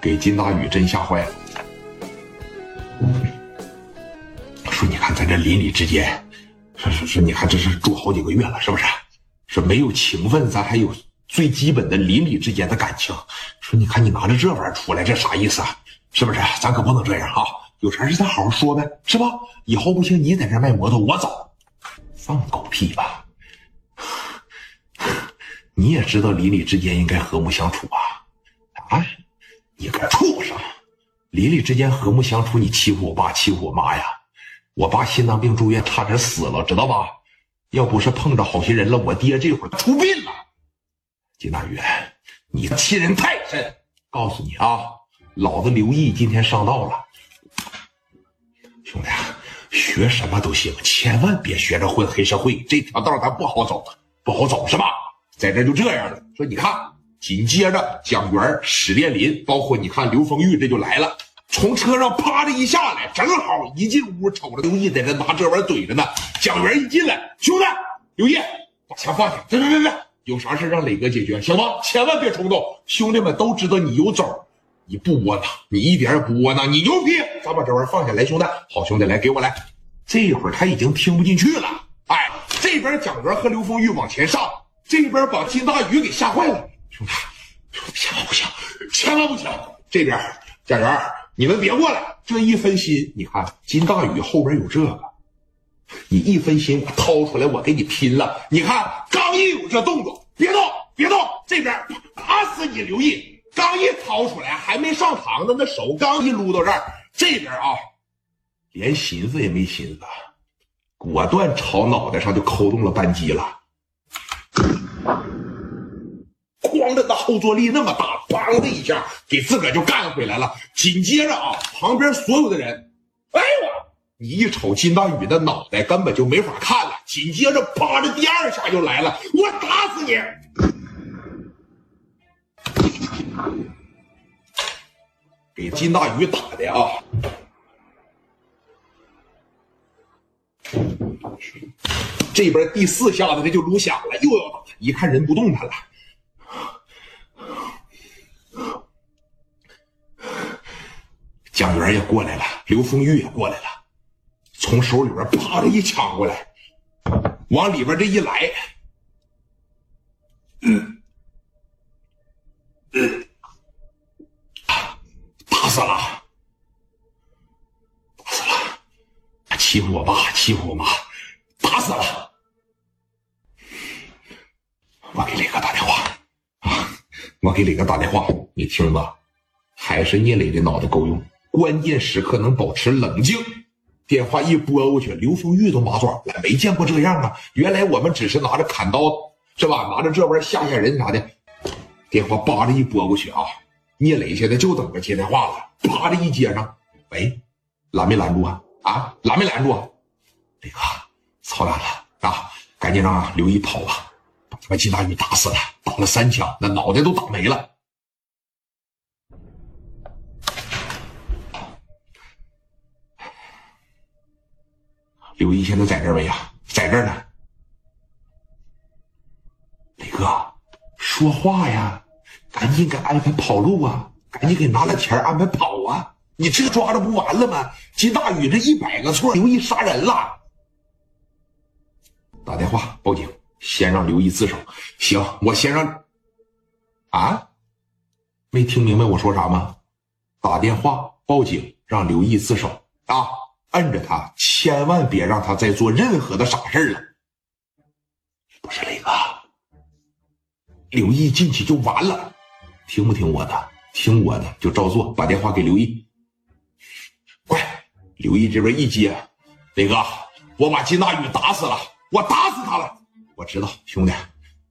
给金大宇真吓坏了。说你看咱这邻里之间，说说说你看这是住好几个月了，是不是？说没有情分，咱还有最基本的邻里之间的感情。说你看你拿着这玩意儿出来，这啥意思啊？是不是？咱可不能这样啊！有啥事咱好好说呗，是吧？以后不行，你在这卖摩托，我走。放狗屁吧！你也知道邻里之间应该和睦相处吧？啊！你个畜生！邻里之间和睦相处，你欺负我爸，欺负我妈呀！我爸心脏病住院，差点死了，知道吧？要不是碰着好心人了，我爹这会儿出殡了。金大宇，你欺人太甚！告诉你啊，老子刘毅今天上道了。兄弟，学什么都行，千万别学着混黑社会，这条道咱不好走，不好走是吧？在这就这样了。说你看，紧接着蒋元、史殿林，包括你看刘丰玉，这就来了。从车上啪的一下来，正好一进屋，瞅着刘毅在这拿这玩意怼着呢。蒋元一进来，兄弟，刘毅，把枪放下，别别别别，有啥事让磊哥解决，行吗？千万别冲动。兄弟们都知道你有招，你不窝囊，你一点也不窝囊，你牛逼。咱把这玩意放下来，兄弟，好兄弟，来给我来。这会儿他已经听不进去了，哎，这边蒋元和刘丰玉往前上，这边把金大宇给吓坏了。兄弟，千万不行，千万不行。这边蒋元。你们别过来！这一分心，你看金大宇后边有这个，你一分心，我掏出来，我给你拼了！你看，刚一有这动作，别动，别动，这边打死你！刘毅刚一掏出来，还没上膛呢，那手刚一撸到这儿，这边啊，连寻思也没寻思，果断朝脑袋上就扣动了扳机了。咣的那后坐力那么大，砰的一下给自个就干回来了。紧接着啊，旁边所有的人，哎我，你一瞅金大宇的脑袋根本就没法看了。紧接着啪的第二下就来了，我打死你！给金大宇打的啊！这边第四下子这就撸响了，又要打，一看人不动弹了。蒋元也过来了，刘丰玉也过来了，从手里边啪的一抢过来，往里边这一来，嗯，嗯，打死了，打死了，欺负我爸，欺负我妈，打死了。我给磊哥打电话啊，我给磊哥打电话，你听着，还是聂磊的脑子够用。关键时刻能保持冷静，电话一拨过去，刘丰玉都麻爪了，没见过这样啊！原来我们只是拿着砍刀，是吧？拿着这玩意吓吓人啥的。电话叭的一拨过去啊，聂磊现在就等着接电话了，啪的一接上，喂，拦没拦住啊？啊，拦没拦住？磊哥，操蛋了啊！赶紧让刘毅跑吧，把他妈金大宇打死了，打了三枪，那脑袋都打没了。刘毅现在在这儿没呀？在这儿呢。磊哥，说话呀！赶紧给安排跑路啊！赶紧给拿了钱安排跑啊！你这抓着不完了吗？金大宇这一百个错，刘毅杀人了。打电话报警，先让刘毅自首。行，我先让。啊？没听明白我说啥吗？打电话报警，让刘毅自首啊！摁着他，千万别让他再做任何的傻事了。不是雷哥，刘毅进去就完了，听不听我的？听我的就照做。把电话给刘毅，快！刘毅这边一接，雷哥，我把金大宇打死了，我打死他了。我知道，兄弟，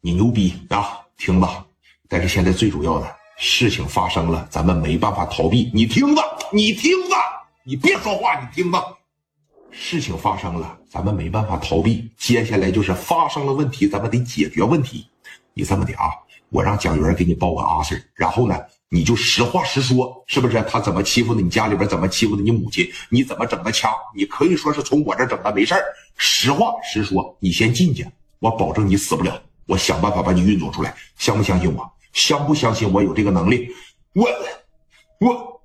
你牛逼啊！听吧，但是现在最主要的事情发生了，咱们没办法逃避。你听着，你听着。你别说话，你听吧。事情发生了，咱们没办法逃避。接下来就是发生了问题，咱们得解决问题。你这么的啊，我让蒋元给你报个阿 Sir，然后呢，你就实话实说，是不是？他怎么欺负的？你家里边怎么欺负的？你母亲？你怎么整的枪？你可以说是从我这整的，没事实话实说。你先进去，我保证你死不了。我想办法把你运走出来，相不相信我？相不相信我有这个能力？我。我